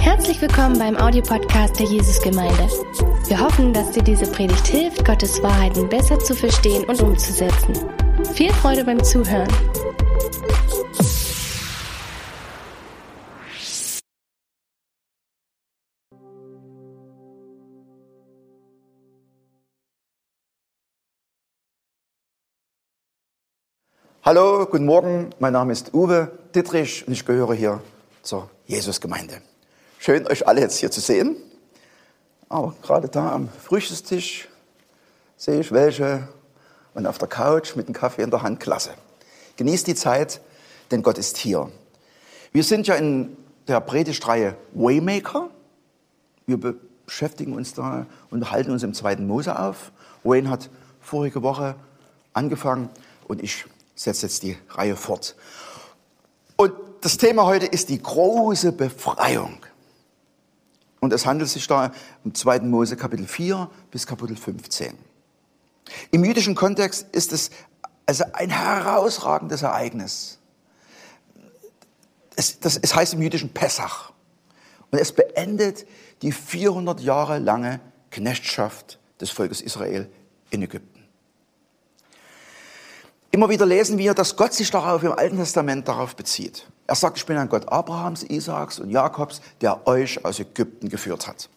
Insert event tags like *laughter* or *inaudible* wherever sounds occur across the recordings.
Herzlich willkommen beim Audiopodcast der Jesusgemeinde. Wir hoffen, dass dir diese Predigt hilft, Gottes Wahrheiten besser zu verstehen und umzusetzen. Viel Freude beim Zuhören. Hallo, guten Morgen. Mein Name ist Uwe Dittrich und ich gehöre hier zur Jesusgemeinde. Schön, euch alle jetzt hier zu sehen. Aber gerade da am Frühstückstisch sehe ich welche und auf der Couch mit dem Kaffee in der Hand. Klasse. Genießt die Zeit, denn Gott ist hier. Wir sind ja in der Predigtreihe Waymaker. Wir beschäftigen uns da und halten uns im zweiten Mose auf. Wayne hat vorige Woche angefangen und ich setze jetzt die Reihe fort. Und das Thema heute ist die große Befreiung. Und es handelt sich da im 2. Mose Kapitel 4 bis Kapitel 15. Im jüdischen Kontext ist es also ein herausragendes Ereignis. Es, das, es heißt im jüdischen Pessach. Und es beendet die 400 Jahre lange Knechtschaft des Volkes Israel in Ägypten. Immer wieder lesen wir, dass Gott sich darauf im Alten Testament darauf bezieht. Er sagt, ich bin ein Gott Abrahams, Isaaks und Jakobs, der euch aus Ägypten geführt hat.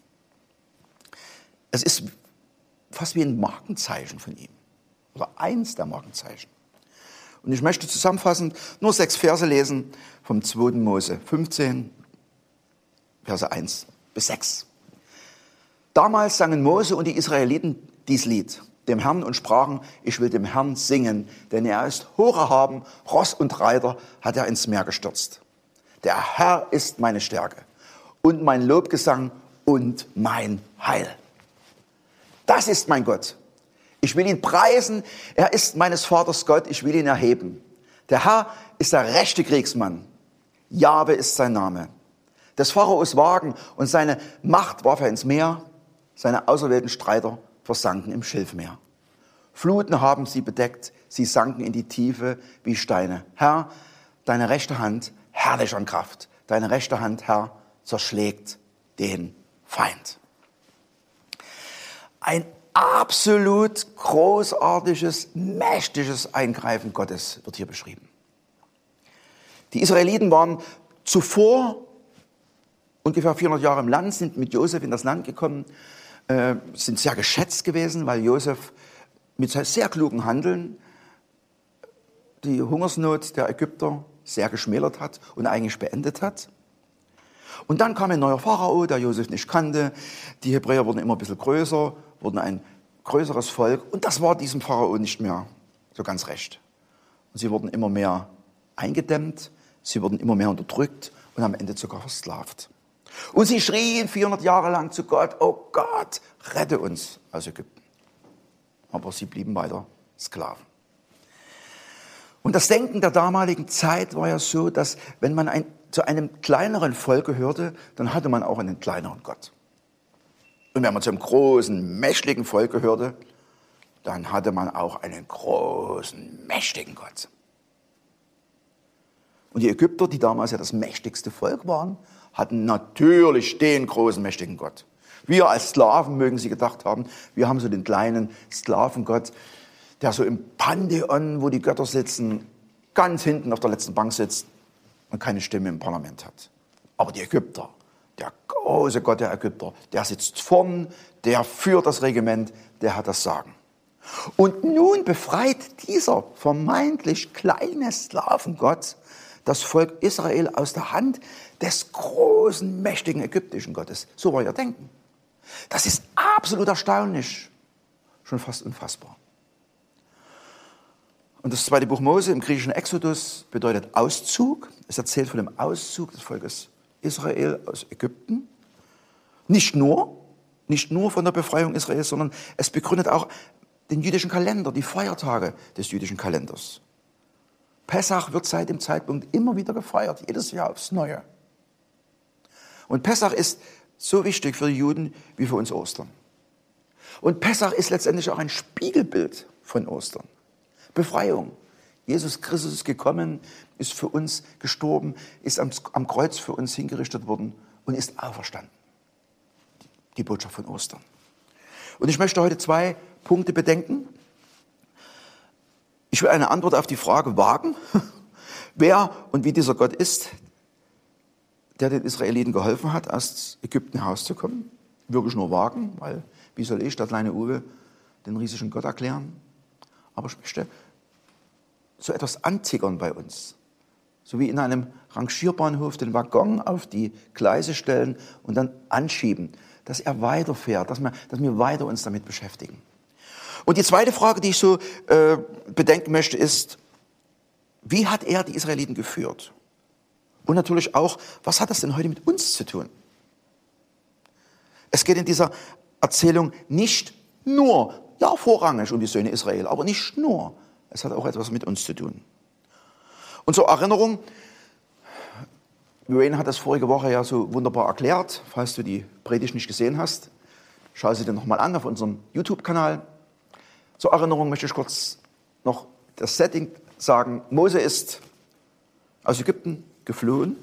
Es ist fast wie ein Markenzeichen von ihm. Oder eins der Markenzeichen. Und ich möchte zusammenfassend nur sechs Verse lesen vom 2. Mose 15, Verse 1 bis 6. Damals sangen Mose und die Israeliten dies Lied dem Herrn und sprachen, ich will dem Herrn singen, denn er ist hocherhaben, Ross und Reiter hat er ins Meer gestürzt. Der Herr ist meine Stärke und mein Lobgesang und mein Heil. Das ist mein Gott. Ich will ihn preisen. Er ist meines Vaters Gott. Ich will ihn erheben. Der Herr ist der rechte Kriegsmann. Jahwe ist sein Name. Des Pharaos Wagen und seine Macht warf er ins Meer. Seine auserwählten Streiter versanken im Schilfmeer. Fluten haben sie bedeckt, sie sanken in die Tiefe wie Steine. Herr, deine rechte Hand herrlich an Kraft. Deine rechte Hand, Herr, zerschlägt den Feind. Ein absolut großartiges, mächtiges Eingreifen Gottes wird hier beschrieben. Die Israeliten waren zuvor ungefähr 400 Jahre im Land, sind mit Josef in das Land gekommen äh, sind sehr geschätzt gewesen, weil Josef mit sehr klugen Handeln die Hungersnot der Ägypter sehr geschmälert hat und eigentlich beendet hat. Und dann kam ein neuer Pharao, der Josef nicht kannte. Die Hebräer wurden immer ein bisschen größer, wurden ein größeres Volk. Und das war diesem Pharao nicht mehr so ganz recht. Und sie wurden immer mehr eingedämmt, sie wurden immer mehr unterdrückt und am Ende sogar versklavt. Und sie schrien 400 Jahre lang zu Gott, oh Gott, rette uns aus Ägypten. Aber sie blieben weiter Sklaven. Und das Denken der damaligen Zeit war ja so, dass wenn man ein, zu einem kleineren Volk gehörte, dann hatte man auch einen kleineren Gott. Und wenn man zu einem großen, mächtigen Volk gehörte, dann hatte man auch einen großen, mächtigen Gott. Und die Ägypter, die damals ja das mächtigste Volk waren, hatten natürlich den großen, mächtigen Gott. Wir als Sklaven mögen sie gedacht haben, wir haben so den kleinen Sklavengott, der so im Pantheon, wo die Götter sitzen, ganz hinten auf der letzten Bank sitzt und keine Stimme im Parlament hat. Aber die Ägypter, der große Gott der Ägypter, der sitzt vorn, der führt das Regiment, der hat das Sagen. Und nun befreit dieser vermeintlich kleine Sklavengott das Volk Israel aus der Hand des großen, mächtigen ägyptischen Gottes. So war ihr Denken. Das ist absolut erstaunlich, schon fast unfassbar. Und das zweite Buch Mose im griechischen Exodus bedeutet Auszug. Es erzählt von dem Auszug des Volkes Israel aus Ägypten. Nicht nur, nicht nur von der Befreiung Israels, sondern es begründet auch den jüdischen Kalender, die Feiertage des jüdischen Kalenders. Pessach wird seit dem Zeitpunkt immer wieder gefeiert, jedes Jahr aufs Neue. Und Pessach ist so wichtig für die Juden wie für uns Ostern. Und Pessach ist letztendlich auch ein Spiegelbild von Ostern. Befreiung. Jesus Christus ist gekommen, ist für uns gestorben, ist am, am Kreuz für uns hingerichtet worden und ist auferstanden. Die Botschaft von Ostern. Und ich möchte heute zwei Punkte bedenken. Ich will eine Antwort auf die Frage wagen, *laughs* wer und wie dieser Gott ist, der den Israeliten geholfen hat, aus Ägypten herauszukommen. Wirklich nur wagen, weil wie soll ich, der kleine Uwe, den riesigen Gott erklären? Aber ich möchte so etwas antickern bei uns. So wie in einem Rangierbahnhof den Waggon auf die Gleise stellen und dann anschieben, dass er weiterfährt, dass wir, dass wir weiter uns damit beschäftigen. Und die zweite Frage, die ich so äh, bedenken möchte, ist, wie hat er die Israeliten geführt? Und natürlich auch, was hat das denn heute mit uns zu tun? Es geht in dieser Erzählung nicht nur, ja, vorrangig um die Söhne Israel, aber nicht nur. Es hat auch etwas mit uns zu tun. Und zur Erinnerung, Wayne hat das vorige Woche ja so wunderbar erklärt. Falls du die Predigt nicht gesehen hast, schau sie dir nochmal an auf unserem YouTube-Kanal. Zur Erinnerung möchte ich kurz noch das Setting sagen. Mose ist aus Ägypten geflohen,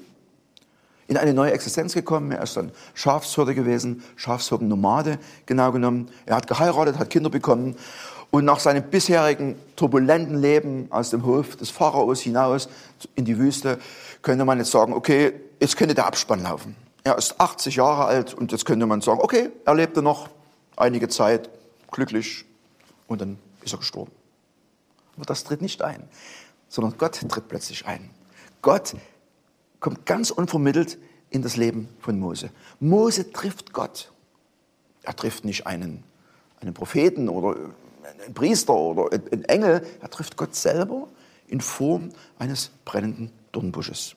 in eine neue Existenz gekommen. Er ist dann Schafshirte gewesen, Schafshirten-Nomade genau genommen. Er hat geheiratet, hat Kinder bekommen und nach seinem bisherigen turbulenten Leben aus dem Hof des Pharaos hinaus in die Wüste könnte man jetzt sagen, okay, jetzt könnte der Abspann laufen. Er ist 80 Jahre alt und jetzt könnte man sagen, okay, er lebte noch einige Zeit glücklich und dann ist er gestorben. Aber das tritt nicht ein, sondern Gott tritt plötzlich ein. Gott kommt ganz unvermittelt in das Leben von Mose. Mose trifft Gott. Er trifft nicht einen, einen Propheten oder einen Priester oder einen Engel. Er trifft Gott selber in Form eines brennenden Dornbusches.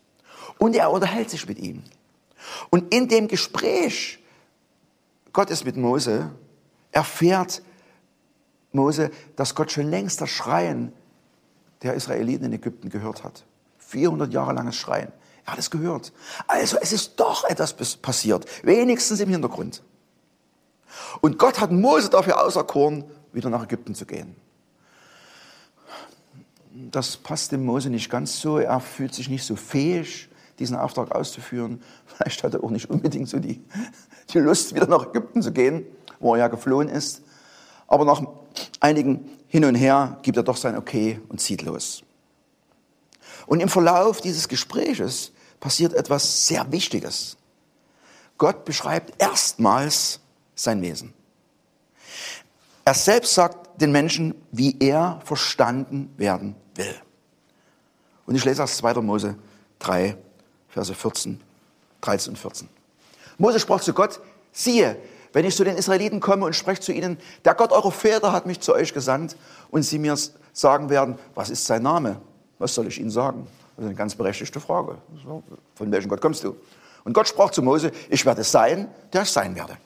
Und er unterhält sich mit ihm. Und in dem Gespräch Gottes mit Mose erfährt Mose, dass Gott schon längst das Schreien der Israeliten in Ägypten gehört hat. 400 Jahre langes Schreien. Er hat es gehört. Also es ist doch etwas passiert, wenigstens im Hintergrund. Und Gott hat Mose dafür auserkoren, wieder nach Ägypten zu gehen. Das passt dem Mose nicht ganz so. Er fühlt sich nicht so fähig, diesen Auftrag auszuführen. Vielleicht hat er auch nicht unbedingt so die, die Lust, wieder nach Ägypten zu gehen, wo er ja geflohen ist. Aber nach einigen Hin und Her gibt er doch sein Okay und zieht los. Und im Verlauf dieses Gespräches passiert etwas sehr Wichtiges. Gott beschreibt erstmals sein Wesen. Er selbst sagt den Menschen, wie er verstanden werden will. Und ich lese aus 2. Mose 3, Verse 14, 13 und 14. Mose sprach zu Gott, siehe, wenn ich zu den Israeliten komme und spreche zu ihnen, der Gott eurer Väter hat mich zu euch gesandt und sie mir sagen werden, was ist sein Name? Was soll ich ihnen sagen? Das ist eine ganz berechtigte Frage. Von welchem Gott kommst du? Und Gott sprach zu Mose, ich werde sein, der ich sein werde.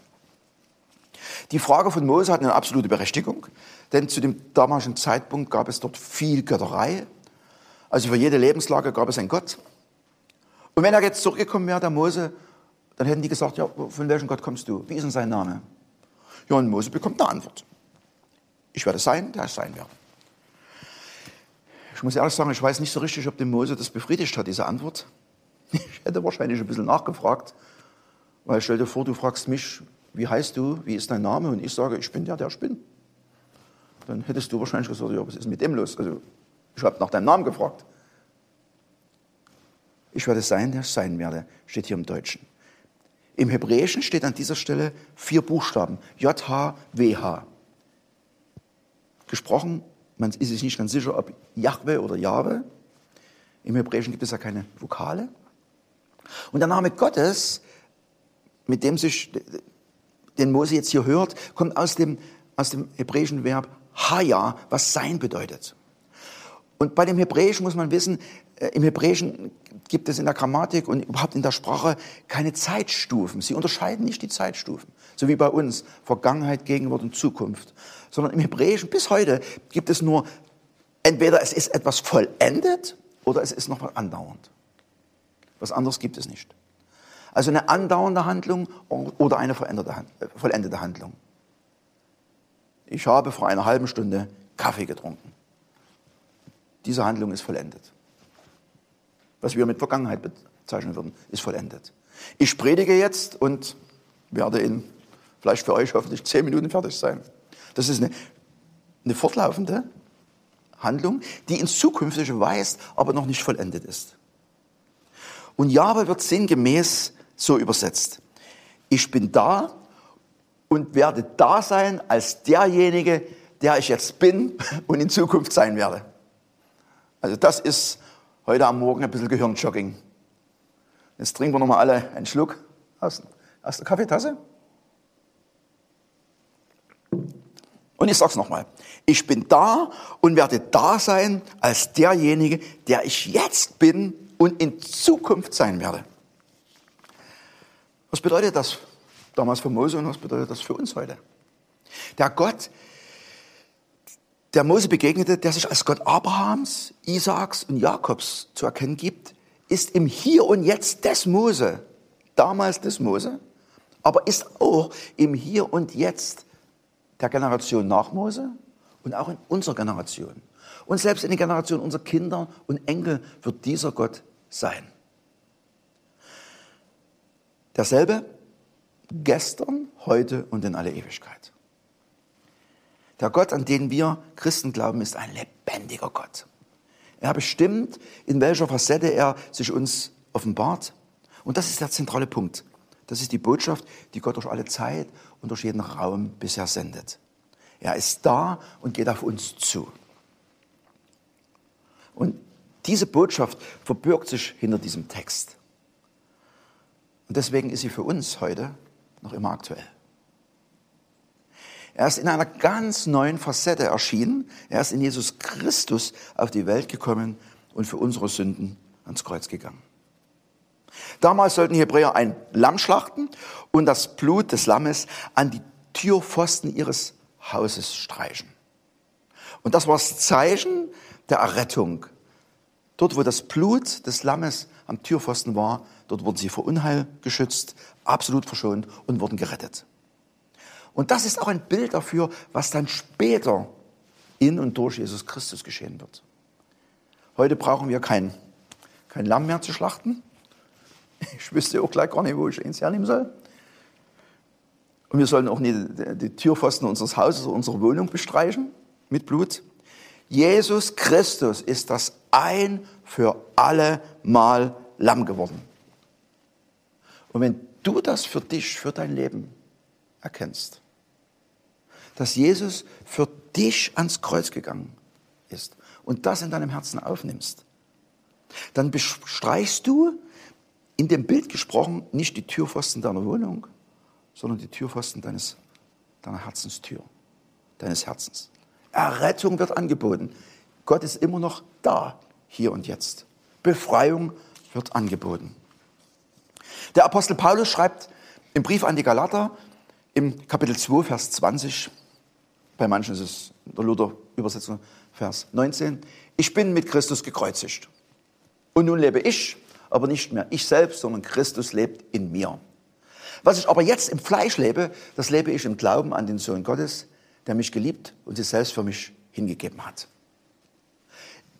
Die Frage von Mose hat eine absolute Berechtigung, denn zu dem damaligen Zeitpunkt gab es dort viel Götterei. Also für jede Lebenslage gab es einen Gott. Und wenn er jetzt zurückgekommen wäre, der Mose, dann hätten die gesagt, ja, von welchem Gott kommst du? Wie ist denn sein Name? Ja, und Mose bekommt eine Antwort. Ich werde sein, der ich sein werde. Ich muss ehrlich sagen, ich weiß nicht so richtig, ob dem Mose das befriedigt hat, diese Antwort. *laughs* Ich hätte wahrscheinlich ein bisschen nachgefragt, weil stell dir vor, du fragst mich, wie heißt du, wie ist dein Name? Und ich sage, ich bin der, der ich bin. Dann hättest du wahrscheinlich gesagt, ja, was ist mit dem los? Also, ich habe nach deinem Namen gefragt. Ich werde sein, der ich sein werde, steht hier im Deutschen. Im Hebräischen steht an dieser Stelle vier Buchstaben, J, H, W, H. Gesprochen, man ist sich nicht ganz sicher, ob Jahwe oder Jahwe. Im Hebräischen gibt es ja keine Vokale. Und der Name Gottes, mit dem sich den Mose jetzt hier hört, kommt aus dem, aus dem hebräischen Verb Haya, was sein bedeutet. Und bei dem Hebräischen muss man wissen, äh, im Hebräischen gibt es in der Grammatik und überhaupt in der Sprache keine Zeitstufen. Sie unterscheiden nicht die Zeitstufen, so wie bei uns Vergangenheit, Gegenwart und Zukunft, sondern im Hebräischen bis heute gibt es nur entweder es ist etwas vollendet oder es ist noch mal andauernd. Was anderes gibt es nicht. Also eine andauernde Handlung oder eine äh, vollendete Handlung. Ich habe vor einer halben Stunde Kaffee getrunken. Diese Handlung ist vollendet. Was wir mit Vergangenheit bezeichnen würden, ist vollendet. Ich predige jetzt und werde in vielleicht für euch hoffentlich zehn Minuten fertig sein. Das ist eine, eine fortlaufende Handlung, die ins Zukünftige weist, aber noch nicht vollendet ist. Und Jahwe wird sinngemäß so übersetzt. Ich bin da und werde da sein als derjenige, der ich jetzt bin und in Zukunft sein werde. Also das ist heute am Morgen ein bisschen Gehirnjogging. Jetzt trinken wir nochmal alle einen Schluck aus, aus der Kaffeetasse. Und ich sage es nochmal. Ich bin da und werde da sein als derjenige, der ich jetzt bin und in Zukunft sein werde. Was bedeutet das damals für Mose und was bedeutet das für uns heute? Der Gott, der Mose begegnete, der sich als Gott Abrahams, Isaaks und Jakobs zu erkennen gibt, ist im Hier und Jetzt des Mose, damals des Mose, aber ist auch im Hier und Jetzt der Generation nach Mose und auch in unserer Generation. Und selbst in der Generation unserer Kinder und Enkel wird dieser Gott sein. Derselbe gestern, heute und in alle Ewigkeit. Der Gott, an den wir Christen glauben, ist ein lebendiger Gott. Er bestimmt, in welcher Facette er sich uns offenbart. Und das ist der zentrale Punkt. Das ist die Botschaft, die Gott durch alle Zeit und durch jeden Raum bisher sendet. Er ist da und geht auf uns zu. Und diese Botschaft verbirgt sich hinter diesem Text. Und deswegen ist sie für uns heute noch immer aktuell. Er ist in einer ganz neuen Facette erschienen. Er ist in Jesus Christus auf die Welt gekommen und für unsere Sünden ans Kreuz gegangen. Damals sollten Hebräer ein Lamm schlachten und das Blut des Lammes an die Türpfosten ihres Hauses streichen. Und das war das Zeichen der Errettung. Dort, wo das Blut des Lammes am Türpfosten war, dort wurden sie vor Unheil geschützt, absolut verschont und wurden gerettet. Und das ist auch ein Bild dafür, was dann später in und durch Jesus Christus geschehen wird. Heute brauchen wir kein, kein Lamm mehr zu schlachten. Ich wüsste auch gleich gar nicht, wo ich eins hernehmen soll. Und wir sollen auch nicht die Türpfosten unseres Hauses oder unserer Wohnung bestreichen mit Blut. Jesus Christus ist das ein für alle Mal Lamm geworden. Und wenn du das für dich, für dein Leben erkennst, dass Jesus für dich ans Kreuz gegangen ist und das in deinem Herzen aufnimmst, dann bestreichst du in dem Bild gesprochen nicht die Türpfosten deiner Wohnung, sondern die Türpfosten deines, deiner Herzenstür, deines Herzens. Errettung wird angeboten. Gott ist immer noch da, hier und jetzt. Befreiung wird angeboten. Der Apostel Paulus schreibt im Brief an die Galater im Kapitel 2, Vers 20, bei manchen ist es der Luther-Übersetzung Vers 19. Ich bin mit Christus gekreuzigt. Und nun lebe ich, aber nicht mehr ich selbst, sondern Christus lebt in mir. Was ich aber jetzt im Fleisch lebe, das lebe ich im Glauben an den Sohn Gottes, der mich geliebt und sich selbst für mich hingegeben hat.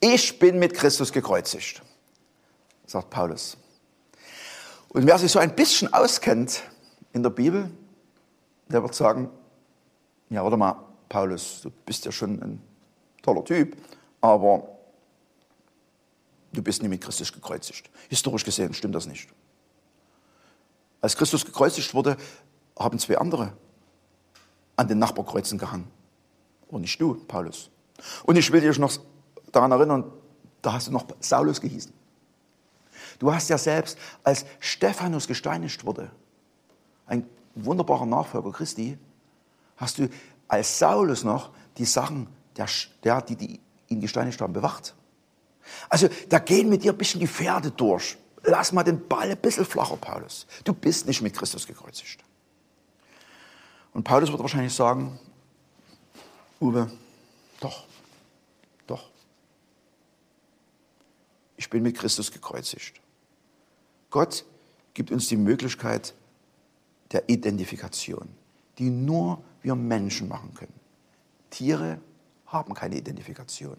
Ich bin mit Christus gekreuzigt, sagt Paulus. Und wer sich so ein bisschen auskennt in der Bibel, der wird sagen, ja, warte mal, Paulus, du bist ja schon ein toller Typ, aber du bist nicht mit Christus gekreuzigt. Historisch gesehen stimmt das nicht. Als Christus gekreuzigt wurde, haben zwei andere an den Nachbarkreuzen gehangen. Und nicht du, Paulus. Und ich will dich noch daran erinnern, da hast du noch Saulus gehießen. Du hast ja selbst, als Stephanus gesteinigt wurde, ein wunderbarer Nachfolger Christi, hast du als Saulus noch die Sachen, der, der, die, die ihn gesteinigt haben, bewacht. Also da gehen mit dir ein bisschen die Pferde durch. Lass mal den Ball ein bisschen flacher, Paulus. Du bist nicht mit Christus gekreuzigt. Und Paulus wird wahrscheinlich sagen, Uwe, doch, doch. Ich bin mit Christus gekreuzigt. Gott gibt uns die Möglichkeit der Identifikation, die nur wir Menschen machen können. Tiere haben keine Identifikation.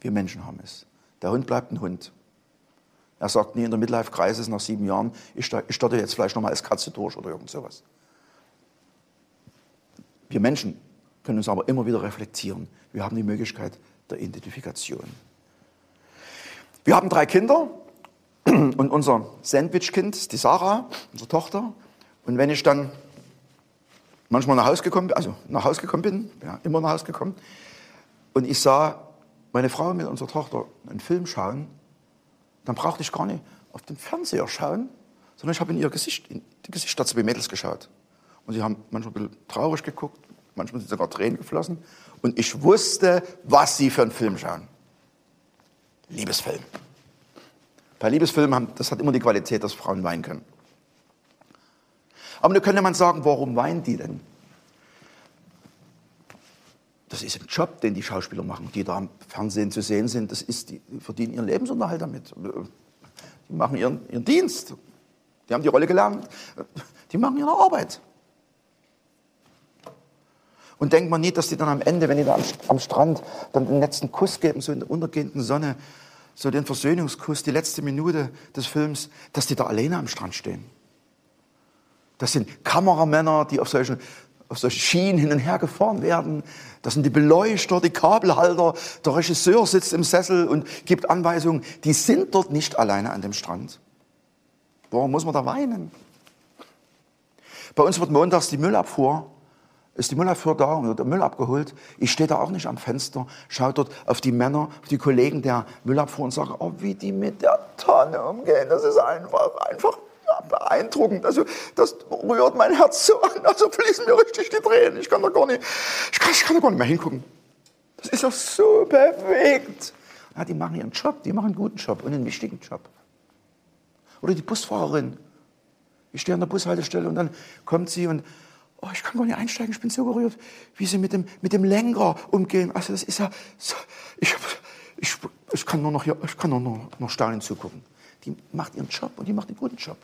Wir Menschen haben es. Der Hund bleibt ein Hund. Er sagt nie in der Midlife-Crisis nach sieben Jahren, ich starte jetzt vielleicht nochmal als Katze durch oder irgend sowas. Wir Menschen können uns aber immer wieder reflektieren. Wir haben die Möglichkeit der Identifikation. Wir haben drei Kinder und unser Sandwich-Kind, die Sarah, unsere Tochter. Und wenn ich dann manchmal nach Hause gekommen bin, also nach Hause gekommen bin, ja, immer nach Hause gekommen, und ich sah meine Frau mit unserer Tochter einen Film schauen, dann brauchte ich gar nicht auf den Fernseher schauen, sondern ich habe in ihr Gesicht, in die Gesichter zu Mädels geschaut. Und sie haben manchmal ein bisschen traurig geguckt, manchmal sind sogar Tränen geflossen. Und ich wusste, was sie für einen Film schauen. Liebesfilm. Bei Liebesfilmen, haben, das hat immer die Qualität, dass Frauen weinen können. Aber nun könnte man sagen, warum weinen die denn? Das ist ein Job, den die Schauspieler machen, die da am Fernsehen zu sehen sind. Das ist, die verdienen ihren Lebensunterhalt damit. Die machen ihren, ihren Dienst. Die haben die Rolle gelernt. Die machen ihre Arbeit. Und denkt man nicht, dass die dann am Ende, wenn die da am, am Strand dann den letzten Kuss geben, so in der untergehenden Sonne, so den Versöhnungskuss, die letzte Minute des Films, dass die da alleine am Strand stehen. Das sind Kameramänner, die auf solchen, auf solchen Schienen hin und her gefahren werden. Das sind die Beleuchter, die Kabelhalter. Der Regisseur sitzt im Sessel und gibt Anweisungen. Die sind dort nicht alleine an dem Strand. Warum muss man da weinen? Bei uns wird montags die Müllabfuhr ist die Müllabfuhr da und wird der Müll abgeholt. Ich stehe da auch nicht am Fenster, schaue dort auf die Männer, auf die Kollegen der Müllabfuhr und sage, oh, wie die mit der Tonne umgehen. Das ist einfach, einfach beeindruckend. Also, das rührt mein Herz so an. Also fließen mir richtig die Tränen. Ich kann da gar nicht, ich kann, ich kann da gar nicht mehr hingucken. Das ist doch so bewegt. Ja, die machen ihren Job, die machen einen guten Job und einen wichtigen Job. Oder die Busfahrerin. Ich stehe an der Bushaltestelle und dann kommt sie und oh, ich kann gar nicht einsteigen, ich bin so gerührt, wie sie mit dem, mit dem Lenker umgehen. Also das ist ja, so, ich, ich, ich kann nur noch, hier, ich kann nur noch, noch staunen zugucken. Die macht ihren Job und die macht einen guten Job.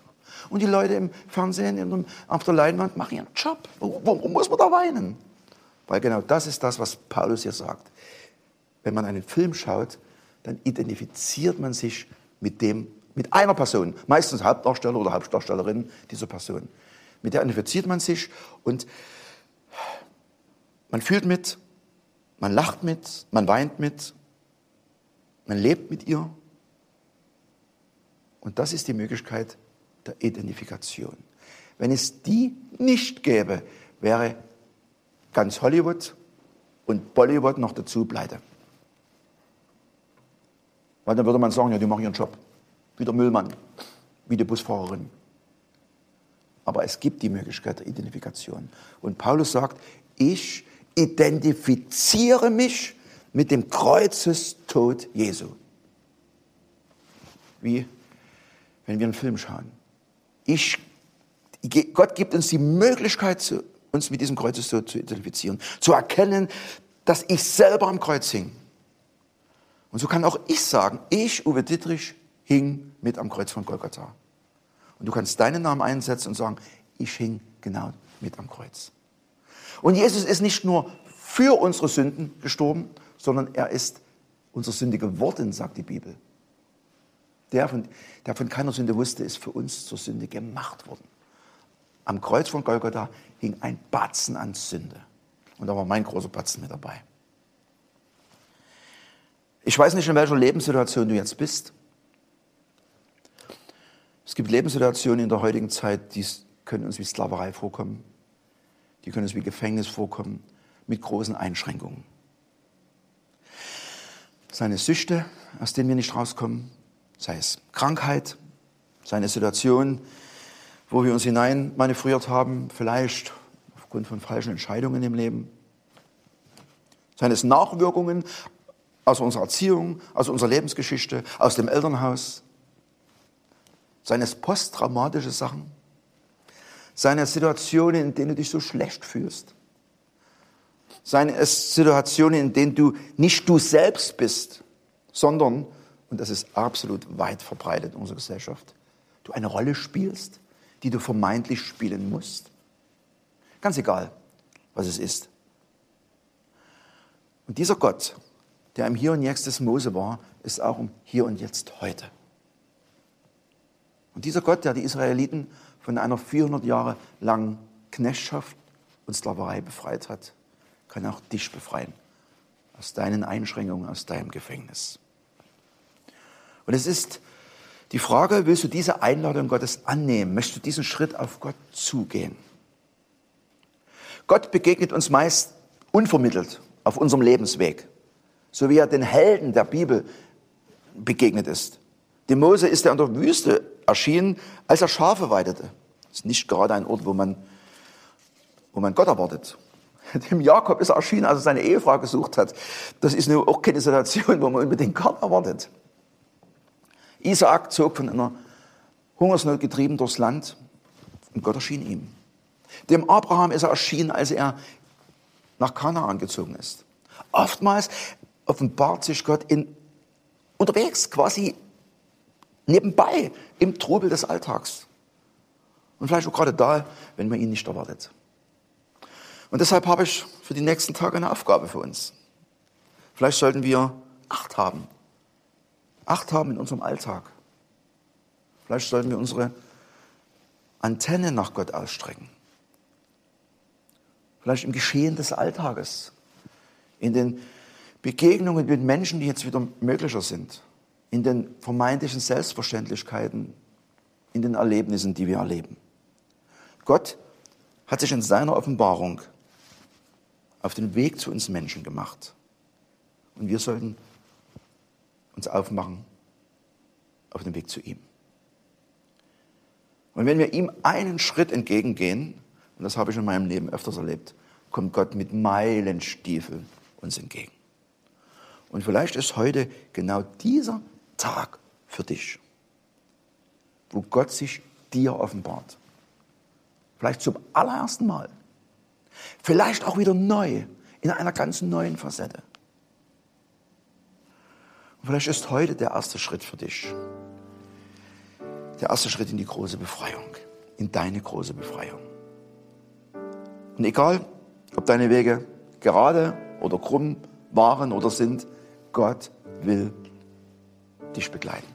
Und die Leute im Fernsehen, auf der Leinwand machen ihren Job. Warum muss man da weinen? Weil genau das ist das, was Paulus hier sagt. Wenn man einen Film schaut, dann identifiziert man sich mit dem, mit einer Person, meistens Hauptdarsteller oder Hauptdarstellerin dieser Person mit der identifiziert man sich und man fühlt mit, man lacht mit, man weint mit, man lebt mit ihr. Und das ist die Möglichkeit der Identifikation. Wenn es die nicht gäbe, wäre ganz Hollywood und Bollywood noch dazu pleite. Weil dann würde man sagen, ja, die machen ihren Job. Wie der Müllmann, wie die Busfahrerin. Aber es gibt die Möglichkeit der Identifikation. Und Paulus sagt, ich identifiziere mich mit dem Kreuzestod Jesu. Wie wenn wir einen Film schauen. Ich, Gott gibt uns die Möglichkeit, uns mit diesem Kreuzestod zu identifizieren, zu erkennen, dass ich selber am Kreuz hing. Und so kann auch ich sagen, ich, Uwe Dittrich, hing mit am Kreuz von Golgatha. Und du kannst deinen Namen einsetzen und sagen, ich hing genau mit am Kreuz. Und Jesus ist nicht nur für unsere Sünden gestorben, sondern er ist unsere Sünde geworden, sagt die Bibel. Der von, der von keiner Sünde wusste, ist für uns zur Sünde gemacht worden. Am Kreuz von Golgatha hing ein Batzen an Sünde. Und da war mein großer Batzen mit dabei. Ich weiß nicht, in welcher Lebenssituation du jetzt bist. Es gibt Lebenssituationen in der heutigen Zeit, die können uns wie Sklaverei vorkommen. Die können uns wie Gefängnis vorkommen, mit großen Einschränkungen. Seine Süchte, aus denen wir nicht rauskommen, sei es Krankheit, seine Situation, wo wir uns hinein manövriert haben, vielleicht aufgrund von falschen Entscheidungen im Leben. Seine Nachwirkungen aus unserer Erziehung, aus unserer Lebensgeschichte, aus dem Elternhaus, seines posttraumatische Sachen, seine Situationen, in denen du dich so schlecht fühlst, seine Situationen, in denen du nicht du selbst bist, sondern, und das ist absolut weit verbreitet in unserer Gesellschaft, du eine Rolle spielst, die du vermeintlich spielen musst. Ganz egal, was es ist. Und dieser Gott, der im Hier und Jetzt des Mose war, ist auch im Hier und Jetzt heute. Und dieser Gott, der die Israeliten von einer 400 Jahre langen Knechtschaft und Sklaverei befreit hat, kann auch dich befreien aus deinen Einschränkungen, aus deinem Gefängnis. Und es ist die Frage, willst du diese Einladung Gottes annehmen? Möchtest du diesen Schritt auf Gott zugehen? Gott begegnet uns meist unvermittelt auf unserem Lebensweg, so wie er den Helden der Bibel begegnet ist. Dem Mose ist er in der Wüste erschienen, als er Schafe weidete. Das ist nicht gerade ein Ort, wo man, wo man Gott erwartet. *laughs* Dem Jakob ist er erschienen, als er seine Ehefrau gesucht hat. Das ist nur auch keine Situation, wo man unbedingt Gott erwartet. Isaak zog von einer Hungersnot getrieben durchs Land und Gott erschien ihm. Dem Abraham ist er erschienen, als er nach Kanaan gezogen ist. Oftmals offenbart sich Gott in, unterwegs, quasi nebenbei, im Trubel des Alltags. Und vielleicht auch gerade da, wenn man ihn nicht erwartet. Und deshalb habe ich für die nächsten Tage eine Aufgabe für uns. Vielleicht sollten wir Acht haben Acht haben in unserem Alltag. Vielleicht sollten wir unsere Antenne nach Gott ausstrecken. Vielleicht im Geschehen des Alltages, in den Begegnungen mit Menschen, die jetzt wieder möglicher sind, in den vermeintlichen Selbstverständlichkeiten, in den Erlebnissen, die wir erleben. Gott hat sich in seiner Offenbarung auf den Weg zu uns Menschen gemacht. Und wir sollten uns aufmachen auf den Weg zu ihm. Und wenn wir ihm einen Schritt entgegengehen, und das habe ich in meinem Leben öfters erlebt, kommt Gott mit Meilenstiefeln uns entgegen. Und vielleicht ist heute genau dieser Tag für dich, wo Gott sich dir offenbart. Vielleicht zum allerersten Mal. Vielleicht auch wieder neu, in einer ganz neuen Facette. Und vielleicht ist heute der erste Schritt für dich. Der erste Schritt in die große Befreiung, in deine große Befreiung. Und egal, ob deine Wege gerade oder krumm waren oder sind, Gott will dich begleiten.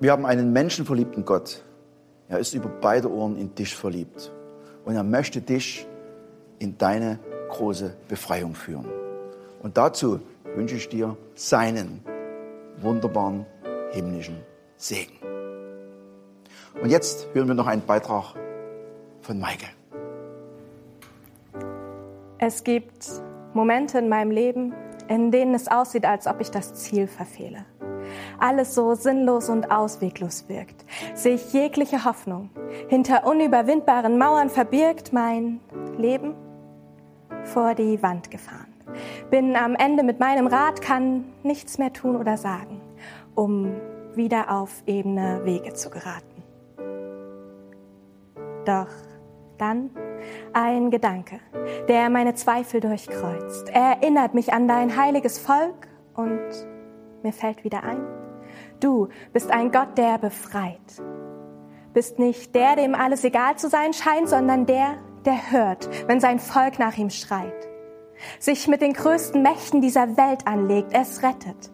Wir haben einen menschenverliebten Gott. Er ist über beide Ohren in dich verliebt. Und er möchte dich in deine große Befreiung führen. Und dazu wünsche ich dir seinen wunderbaren himmlischen Segen. Und jetzt hören wir noch einen Beitrag von Maike. Es gibt Momente in meinem Leben, in denen es aussieht, als ob ich das Ziel verfehle. Alles so sinnlos und ausweglos wirkt, sich jegliche Hoffnung hinter unüberwindbaren Mauern verbirgt, mein Leben vor die Wand gefahren bin am Ende mit meinem Rad, kann nichts mehr tun oder sagen, um wieder auf ebene Wege zu geraten. Doch dann ein Gedanke, der meine Zweifel durchkreuzt. Er erinnert mich an dein heiliges Volk und mir fällt wieder ein, du bist ein Gott, der befreit. Bist nicht der, dem alles egal zu sein scheint, sondern der, der hört, wenn sein Volk nach ihm schreit sich mit den größten Mächten dieser Welt anlegt, es rettet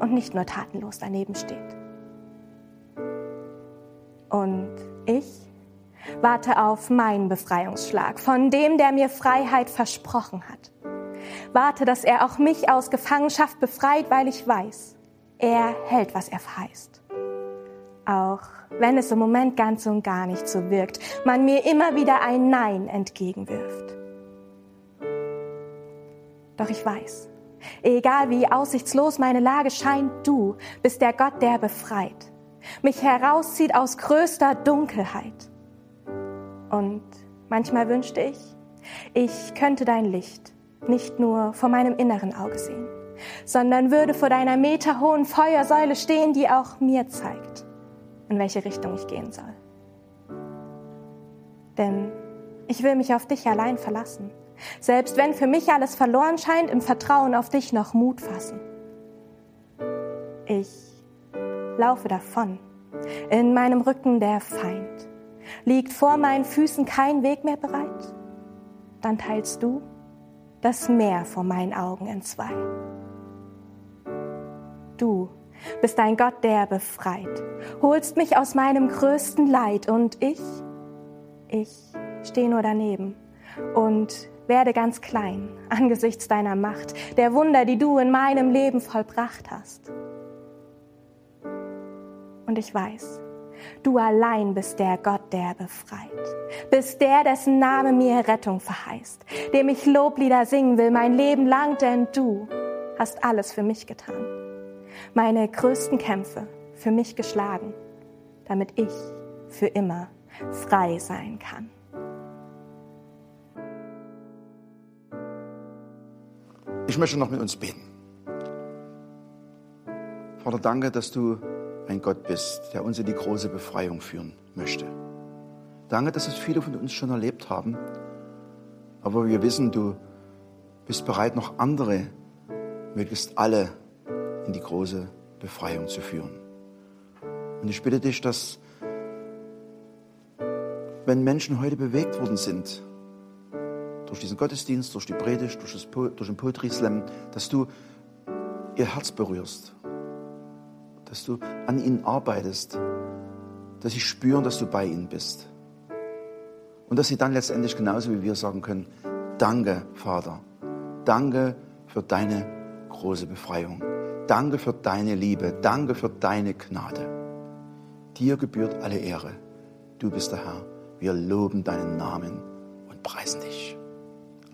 und nicht nur tatenlos daneben steht. Und ich warte auf meinen Befreiungsschlag von dem, der mir Freiheit versprochen hat. Warte, dass er auch mich aus Gefangenschaft befreit, weil ich weiß, er hält, was er verheißt. Auch wenn es im Moment ganz und gar nicht so wirkt, man mir immer wieder ein Nein entgegenwirft. Doch ich weiß, egal wie aussichtslos meine Lage scheint, du bist der Gott, der befreit, mich herauszieht aus größter Dunkelheit. Und manchmal wünschte ich, ich könnte dein Licht nicht nur vor meinem inneren Auge sehen, sondern würde vor deiner meterhohen Feuersäule stehen, die auch mir zeigt, in welche Richtung ich gehen soll. Denn ich will mich auf dich allein verlassen selbst wenn für mich alles verloren scheint, im Vertrauen auf dich noch Mut fassen. Ich laufe davon. In meinem Rücken der Feind. Liegt vor meinen Füßen kein Weg mehr bereit? Dann teilst du das Meer vor meinen Augen in zwei. du bist ein Gott, der befreit, holst mich aus meinem größten Leid und ich, ich stehe nur daneben und werde ganz klein angesichts deiner Macht, der Wunder, die du in meinem Leben vollbracht hast. Und ich weiß, du allein bist der Gott, der befreit, bist der, dessen Name mir Rettung verheißt, dem ich Loblieder singen will mein Leben lang, denn du hast alles für mich getan, meine größten Kämpfe für mich geschlagen, damit ich für immer frei sein kann. Ich möchte noch mit uns beten. Vater, danke, dass du ein Gott bist, der uns in die große Befreiung führen möchte. Danke, dass es viele von uns schon erlebt haben, aber wir wissen, du bist bereit, noch andere, möglichst alle, in die große Befreiung zu führen. Und ich bitte dich, dass wenn Menschen heute bewegt worden sind, durch diesen Gottesdienst, durch die Predigt, durch, das, durch den Poetry Slam, dass du ihr Herz berührst, dass du an ihnen arbeitest, dass sie spüren, dass du bei ihnen bist. Und dass sie dann letztendlich genauso wie wir sagen können, danke Vater, danke für deine große Befreiung, danke für deine Liebe, danke für deine Gnade. Dir gebührt alle Ehre, du bist der Herr, wir loben deinen Namen und preisen dich.